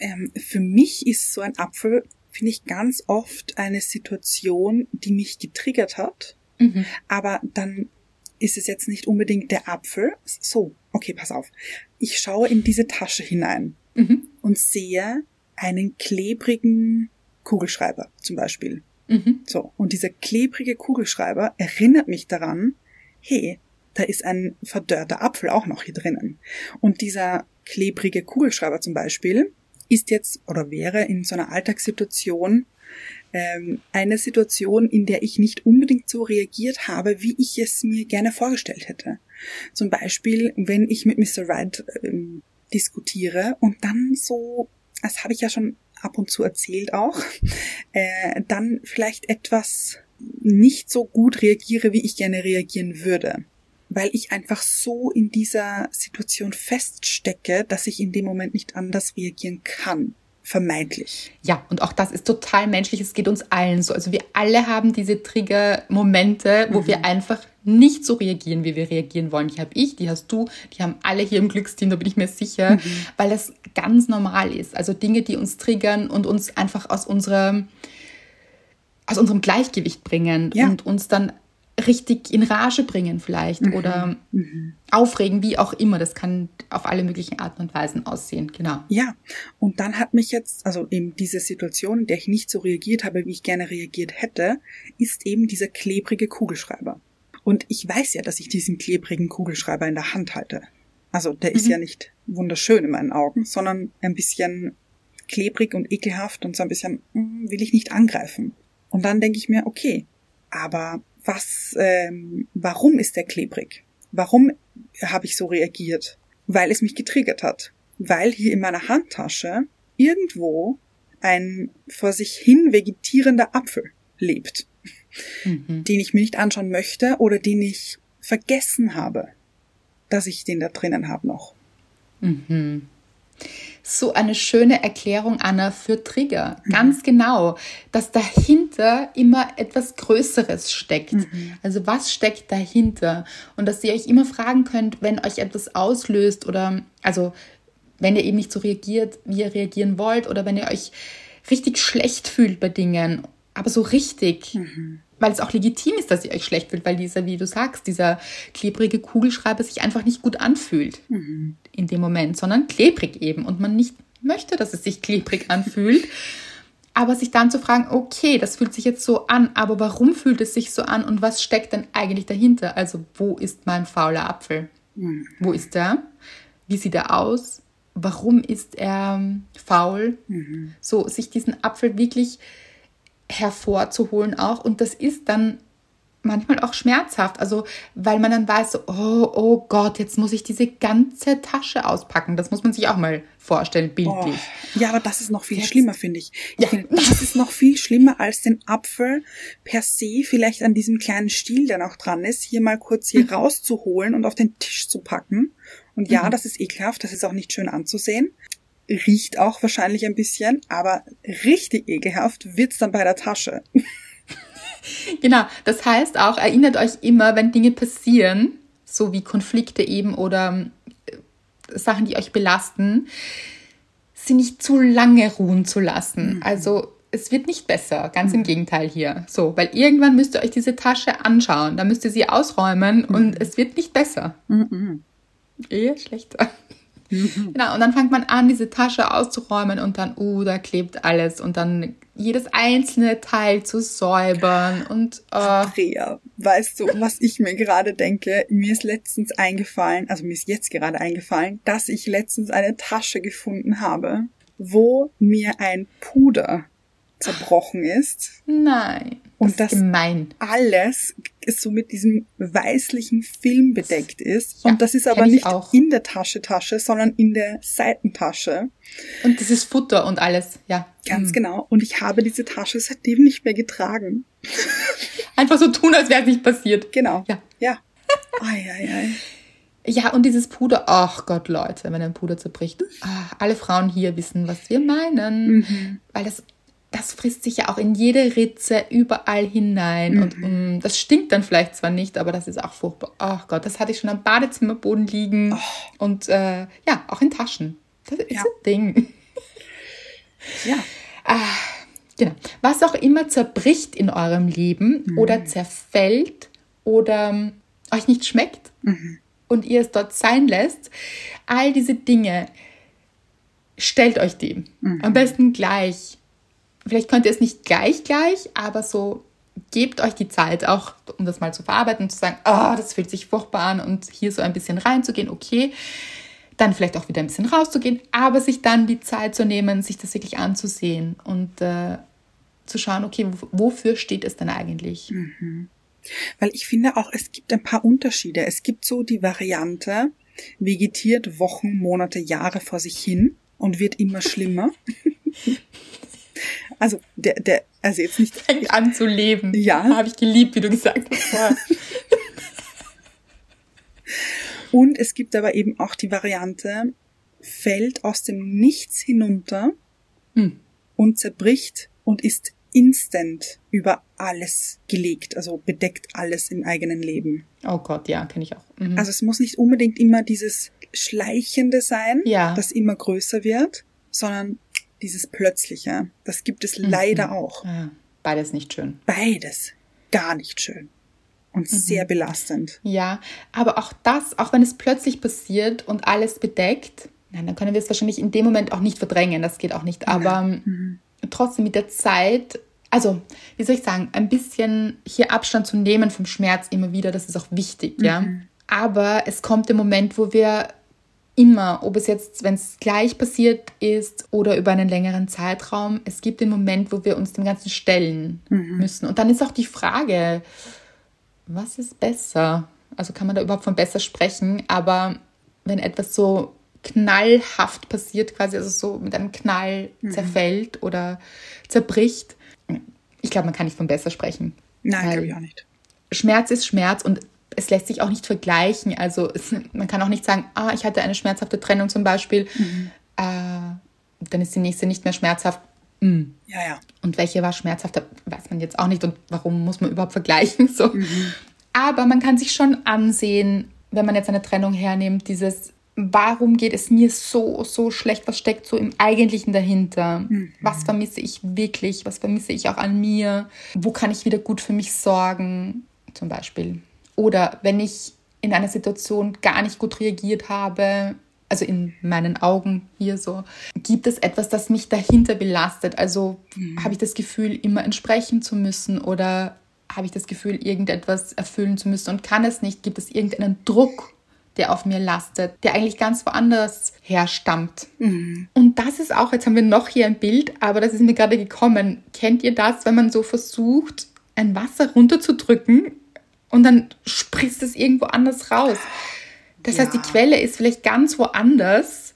Ähm, für mich ist so ein Apfel, finde ich, ganz oft eine Situation, die mich getriggert hat. Mhm. Aber dann ist es jetzt nicht unbedingt der Apfel. So, okay, pass auf. Ich schaue in diese Tasche hinein mhm. und sehe einen klebrigen Kugelschreiber zum Beispiel. Mhm. So. Und dieser klebrige Kugelschreiber erinnert mich daran, hey, da ist ein verdörrter Apfel auch noch hier drinnen. Und dieser klebrige Kugelschreiber zum Beispiel ist jetzt oder wäre in so einer Alltagssituation ähm, eine Situation, in der ich nicht unbedingt so reagiert habe, wie ich es mir gerne vorgestellt hätte. Zum Beispiel, wenn ich mit Mr. Wright ähm, diskutiere und dann so, das habe ich ja schon ab und zu erzählt auch, äh, dann vielleicht etwas nicht so gut reagiere, wie ich gerne reagieren würde. Weil ich einfach so in dieser Situation feststecke, dass ich in dem Moment nicht anders reagieren kann. Vermeintlich. Ja, und auch das ist total menschlich. Es geht uns allen so. Also wir alle haben diese Trigger-Momente, wo mhm. wir einfach nicht so reagieren, wie wir reagieren wollen. Die habe ich, die hast du, die haben alle hier im Glücksteam, da bin ich mir sicher, mhm. weil das ganz normal ist. Also Dinge, die uns triggern und uns einfach aus unserer aus unserem Gleichgewicht bringen ja. und uns dann richtig in Rage bringen vielleicht mhm. oder mhm. aufregen, wie auch immer. Das kann auf alle möglichen Arten und Weisen aussehen, genau. Ja, und dann hat mich jetzt, also eben diese Situation, in der ich nicht so reagiert habe, wie ich gerne reagiert hätte, ist eben dieser klebrige Kugelschreiber. Und ich weiß ja, dass ich diesen klebrigen Kugelschreiber in der Hand halte. Also der mhm. ist ja nicht wunderschön in meinen Augen, sondern ein bisschen klebrig und ekelhaft und so ein bisschen hm, will ich nicht angreifen. Und dann denke ich mir, okay, aber was, ähm, warum ist der klebrig? Warum habe ich so reagiert? Weil es mich getriggert hat. Weil hier in meiner Handtasche irgendwo ein vor sich hin vegetierender Apfel lebt, mhm. den ich mir nicht anschauen möchte oder den ich vergessen habe, dass ich den da drinnen habe noch. Mhm so eine schöne Erklärung, Anna, für Trigger. Mhm. Ganz genau, dass dahinter immer etwas Größeres steckt. Mhm. Also was steckt dahinter? Und dass ihr euch immer fragen könnt, wenn euch etwas auslöst oder, also wenn ihr eben nicht so reagiert, wie ihr reagieren wollt oder wenn ihr euch richtig schlecht fühlt bei Dingen, aber so richtig. Mhm weil es auch legitim ist, dass ihr euch schlecht fühlt, weil dieser, wie du sagst, dieser klebrige Kugelschreiber sich einfach nicht gut anfühlt mhm. in dem Moment, sondern klebrig eben und man nicht möchte, dass es sich klebrig anfühlt. Aber sich dann zu fragen, okay, das fühlt sich jetzt so an, aber warum fühlt es sich so an und was steckt denn eigentlich dahinter? Also, wo ist mein fauler Apfel? Mhm. Wo ist er? Wie sieht er aus? Warum ist er faul? Mhm. So, sich diesen Apfel wirklich hervorzuholen auch. Und das ist dann manchmal auch schmerzhaft. Also, weil man dann weiß, so, oh, oh Gott, jetzt muss ich diese ganze Tasche auspacken. Das muss man sich auch mal vorstellen, bildlich. Oh, ja, aber das ist noch viel jetzt. schlimmer, finde ich. ich ja. Finde, das ist noch viel schlimmer als den Apfel per se vielleicht an diesem kleinen Stiel, der noch dran ist, hier mal kurz hier mhm. rauszuholen und auf den Tisch zu packen. Und ja, mhm. das ist ekelhaft, das ist auch nicht schön anzusehen riecht auch wahrscheinlich ein bisschen, aber richtig ekelhaft wird's dann bei der Tasche. genau, das heißt auch, erinnert euch immer, wenn Dinge passieren, so wie Konflikte eben oder äh, Sachen, die euch belasten, sie nicht zu lange ruhen zu lassen. Mhm. Also es wird nicht besser, ganz mhm. im Gegenteil hier. So, weil irgendwann müsst ihr euch diese Tasche anschauen, dann müsst ihr sie ausräumen mhm. und es wird nicht besser. Mhm. Eher schlechter. Mhm. Genau, und dann fängt man an, diese Tasche auszuräumen und dann, uh, da klebt alles und dann jedes einzelne Teil zu säubern und uh. Andrea, weißt du, was ich mir gerade denke? Mir ist letztens eingefallen, also mir ist jetzt gerade eingefallen, dass ich letztens eine Tasche gefunden habe, wo mir ein Puder zerbrochen ist. Nein. Und das, gemein. alles so mit diesem weißlichen Film bedeckt ist. Ja, und das ist aber nicht auch. in der Tasche Tasche, sondern in der Seitentasche. Und das ist Futter und alles, ja. Ganz mhm. genau. Und ich habe diese Tasche seitdem nicht mehr getragen. Einfach so tun, als wäre es nicht passiert. Genau. Ja. Ja. Ai, ai, ai. Ja, und dieses Puder, ach Gott, Leute, wenn ein Puder zerbricht. Ah, alle Frauen hier wissen, was wir meinen. Mhm. Weil das das frisst sich ja auch in jede Ritze überall hinein. Mhm. Und um, mm, das stinkt dann vielleicht zwar nicht, aber das ist auch furchtbar. Ach Gott, das hatte ich schon am Badezimmerboden liegen. Oh. Und äh, ja, auch in Taschen. Das ist ja. ein Ding. Ja. Ah, genau. Was auch immer zerbricht in eurem Leben mhm. oder zerfällt oder um, euch nicht schmeckt mhm. und ihr es dort sein lässt, all diese Dinge, stellt euch dem. Mhm. Am besten gleich vielleicht könnt ihr es nicht gleich gleich, aber so gebt euch die Zeit auch, um das mal zu verarbeiten und zu sagen, oh, das fühlt sich furchtbar an und hier so ein bisschen reinzugehen, okay. Dann vielleicht auch wieder ein bisschen rauszugehen, aber sich dann die Zeit zu nehmen, sich das wirklich anzusehen und äh, zu schauen, okay, wofür steht es denn eigentlich? Mhm. Weil ich finde auch, es gibt ein paar Unterschiede. Es gibt so die Variante, vegetiert Wochen, Monate, Jahre vor sich hin und wird immer schlimmer. Also der, der, also jetzt nicht. Fängt an zu leben. Ja. Habe ich geliebt, wie du gesagt hast. Und es gibt aber eben auch die Variante, fällt aus dem Nichts hinunter und zerbricht und ist instant über alles gelegt, also bedeckt alles im eigenen Leben. Oh Gott, ja, kenne ich auch. Mhm. Also es muss nicht unbedingt immer dieses Schleichende sein, Ja. das immer größer wird, sondern dieses Plötzliche. Das gibt Mhm. es leider auch. ja, beides nicht schön. Beides gar nicht schön und Mhm. sehr belastend. Ja, aber auch das, auch wenn es plötzlich passiert und alles bedeckt, nein, dann können wir es wahrscheinlich in dem Moment auch nicht verdrängen, das geht auch nicht. Aber Mhm. trotzdem mit der Zeit, also wie soll ich sagen, ein bisschen hier Abstand zu nehmen vom Schmerz immer wieder, das ist auch wichtig, ja. Aber es kommt der Moment, wo wir immer, ob es jetzt, wenn es gleich passiert ist oder über einen längeren Zeitraum, es gibt den Moment, wo wir uns dem Ganzen stellen müssen. Und dann ist auch die Frage, was ist besser? Also kann man da überhaupt von besser sprechen, aber wenn etwas so knallhaft passiert, quasi, also so mit einem Knall zerfällt oder zerbricht, ich glaube, man kann nicht von besser sprechen. Nein, glaube ich auch nicht. Schmerz ist Schmerz und es lässt sich auch nicht vergleichen. Also es, man kann auch nicht sagen, ah, ich hatte eine schmerzhafte Trennung zum Beispiel, äh, dann ist die nächste nicht mehr schmerzhaft. Mm. Ja, ja. Und welche war schmerzhafter, weiß man jetzt auch nicht. Und warum muss man überhaupt vergleichen? So. Aber man kann sich schon ansehen, wenn man jetzt eine Trennung hernimmt, dieses, warum geht es mir so, so schlecht? Was steckt so im Eigentlichen dahinter? Was vermisse ich wirklich? Was vermisse ich auch an mir? Wo kann ich wieder gut für mich sorgen? Zum Beispiel. Oder wenn ich in einer Situation gar nicht gut reagiert habe, also in meinen Augen hier so, gibt es etwas, das mich dahinter belastet? Also habe ich das Gefühl, immer entsprechen zu müssen oder habe ich das Gefühl, irgendetwas erfüllen zu müssen und kann es nicht? Gibt es irgendeinen Druck, der auf mir lastet, der eigentlich ganz woanders herstammt? Und das ist auch, jetzt haben wir noch hier ein Bild, aber das ist mir gerade gekommen. Kennt ihr das, wenn man so versucht, ein Wasser runterzudrücken und dann spritzt es irgendwo anders raus? Das heißt, die Ja. Quelle ist vielleicht ganz woanders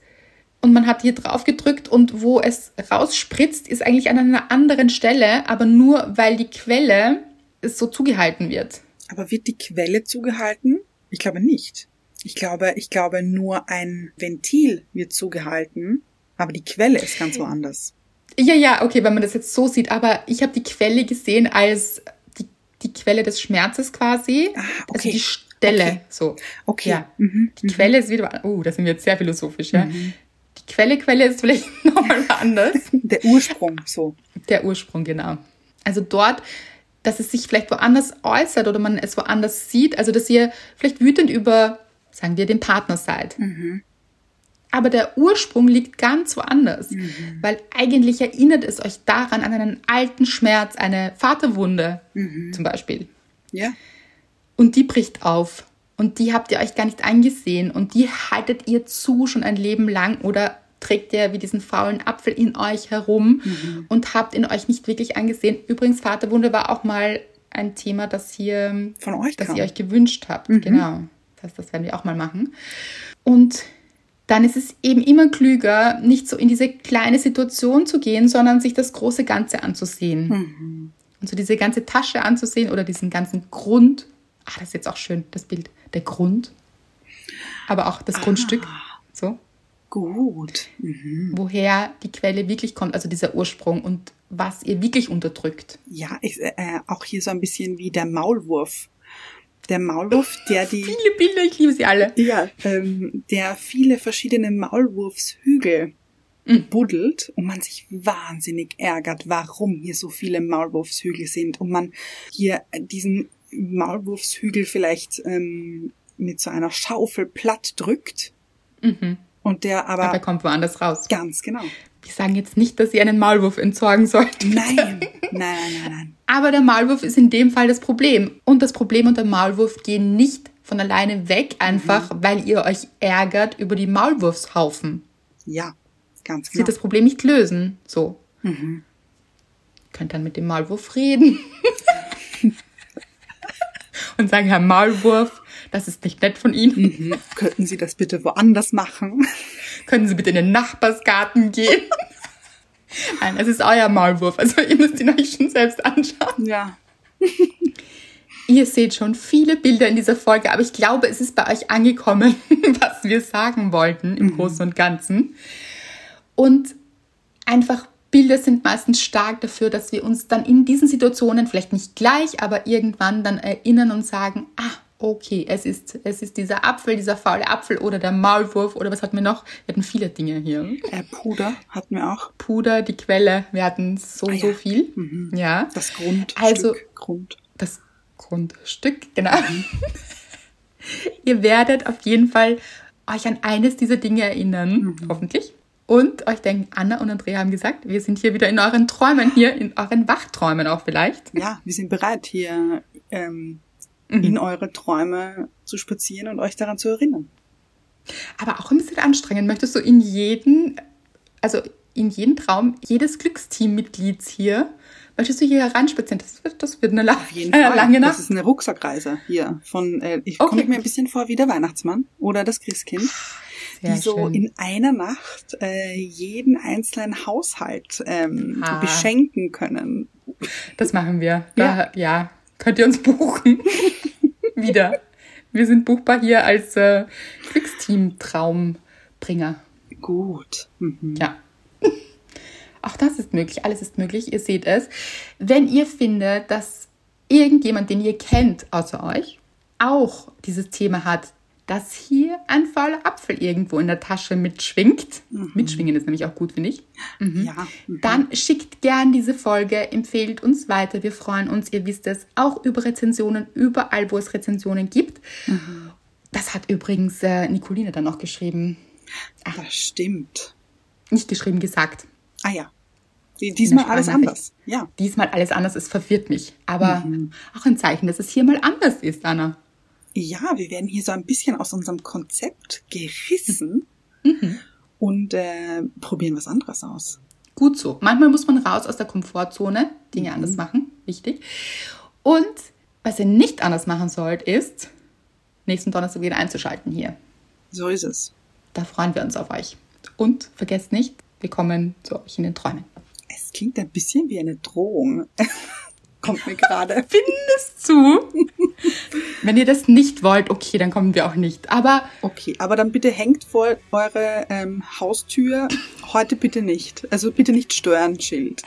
und man hat hier drauf gedrückt und wo es rausspritzt, ist eigentlich an einer anderen Stelle, aber nur weil die Quelle es so zugehalten wird. Aber wird die Quelle zugehalten? Ich glaube nicht. Ich glaube, ich glaube nur ein Ventil wird zugehalten, aber die Quelle ist ganz woanders. Ja, ja, okay, wenn man das jetzt so sieht, aber ich habe die Quelle gesehen als die, Quelle des Schmerzes quasi. Ah, Also okay. die Stelle, Okay. so. Okay. Ja. Mhm. Die Quelle ist wieder, oh, da sind wir jetzt sehr philosophisch, ja. Die Quelle, Quelle ist vielleicht nochmal anders. Der Ursprung, so. Der Ursprung, genau. Also dort, dass es sich vielleicht woanders äußert oder man es woanders sieht, also dass ihr vielleicht wütend über, sagen wir, den Partner seid. Aber der Ursprung liegt ganz woanders, weil eigentlich erinnert es euch daran an einen alten Schmerz, eine Vaterwunde zum Beispiel. Ja. Und die bricht auf. Und die habt ihr euch gar nicht angesehen. Und die haltet ihr zu schon ein Leben lang oder trägt ihr wie diesen faulen Apfel in euch herum und habt ihn euch nicht wirklich angesehen. Übrigens, Vaterwunde war auch mal ein Thema, das hier, Von euch das kam. ihr euch gewünscht habt. Genau. Das heißt, das werden wir auch mal machen. Und dann ist es eben immer klüger, nicht so in diese kleine Situation zu gehen, sondern sich das große Ganze anzusehen. Und so diese ganze Tasche anzusehen oder diesen ganzen Grund. Ah, das ist jetzt auch schön, das Bild. Der Grund. Aber auch das Grundstück. So. Gut. Mhm. Woher die Quelle wirklich kommt, also dieser Ursprung und was ihr wirklich unterdrückt. Ja, ich, äh, auch hier so ein bisschen wie der Maulwurf. Der Maulwurf, der die, Viele Bilder, ich liebe sie alle. ja, ähm, der viele verschiedene Maulwurfshügel Mhm. buddelt und man sich wahnsinnig ärgert, warum hier so viele Maulwurfshügel sind und man hier diesen Maulwurfshügel vielleicht ähm, mit so einer Schaufel platt drückt Mhm. und der aber, Aber er kommt woanders raus. ganz genau. Wir sagen jetzt nicht, dass ihr einen Maulwurf entsorgen sollt. Nein, nein, nein, nein, nein. Aber der Maulwurf ist in dem Fall das Problem. Und das Problem und der Maulwurf gehen nicht von alleine weg, einfach weil ihr euch ärgert über die Maulwurfshaufen. Ja, ganz Sie genau. das Problem nicht lösen. So. Könnt dann mit dem Maulwurf reden. Und sagen, Herr Maulwurf, das ist nicht nett von Ihnen. Mhm. Könnten Sie das bitte woanders machen? Können Sie bitte in den Nachbarsgarten gehen? Nein, es ist euer Maulwurf. Also ihr müsst ihn euch schon selbst anschauen. Ja. Ihr seht schon viele Bilder in dieser Folge, aber ich glaube, es ist bei euch angekommen, was wir sagen wollten im Großen und Ganzen. Und einfach Bilder sind meistens stark dafür, dass wir uns dann in diesen Situationen, vielleicht nicht gleich, aber irgendwann dann erinnern und sagen, ah, okay, es ist, es ist dieser Apfel, dieser faule Apfel oder der Maulwurf oder was hatten wir noch? Wir hatten viele Dinge hier. Äh, Puder hatten wir auch. Puder, die Quelle, wir hatten so, Ah ja. so viel. Mhm. Ja. Das Grundstück. Also- Grund. das Grundstück, genau. Ihr werdet auf jeden Fall euch an eines dieser Dinge erinnern, hoffentlich. Und euch denken, Anna und Andrea haben gesagt, wir sind hier wieder in euren Träumen, hier in euren Wachträumen auch vielleicht. Ja, wir sind bereit, hier ähm, Mhm. in eure Träume zu spazieren und euch daran zu erinnern. Aber auch ein bisschen anstrengend. Möchtest du in jeden, also in jeden Traum jedes Glücksteammitglieds hier, möchtest du hier heranspazieren? Das wird, das wird eine, la Auf jeden eine Fall. lange Das Nacht. ist eine Rucksackreise hier von. Äh, ich Okay, komme mir ein bisschen vor wie der Weihnachtsmann oder das Christkind, Sehr die so schön. in einer Nacht äh, jeden einzelnen Haushalt ähm, Ah. beschenken können. Das machen wir. Da, ja. Könnt ihr uns buchen. Wieder. Wir sind buchbar hier als äh, Glücksteam-Traumbringer. Gut. Mhm. Ja. Auch das ist möglich. Alles ist möglich. Ihr seht es. Wenn ihr findet, dass irgendjemand, den ihr kennt, außer euch, auch dieses Thema hat, dass hier ein fauler Apfel irgendwo in der Tasche mitschwingt. Mitschwingen ist nämlich auch gut, finde ich. Ja. Mhm. Dann schickt gern diese Folge, empfehlt uns weiter. Wir freuen uns, ihr wisst es, auch über Rezensionen, überall, wo es Rezensionen gibt. Das hat übrigens äh, Nicoline dann noch geschrieben. Das stimmt. Nicht geschrieben, gesagt. Ah ja. Die- Diesmal alles anders. Ja. Diesmal alles anders, es verwirrt mich. Aber auch ein Zeichen, dass es hier mal anders ist, Anna. Ja, wir werden hier so ein bisschen aus unserem Konzept gerissen Mhm. und äh, probieren was anderes aus. Gut so. Manchmal muss man raus aus der Komfortzone, Dinge Mhm. anders machen, wichtig. Und was ihr nicht anders machen sollt, ist, nächsten Donnerstag wieder einzuschalten hier. So ist es. Da freuen wir uns auf euch. Und vergesst nicht, wir kommen zu euch in den Träumen. Es klingt ein bisschen wie eine Drohung. Kommt mir gerade. Findest zu? Wenn ihr das nicht wollt, okay, dann kommen wir auch nicht. Aber Okay, aber dann bitte hängt vor eure ähm, Haustür heute bitte nicht. Also bitte nicht stören, Schild.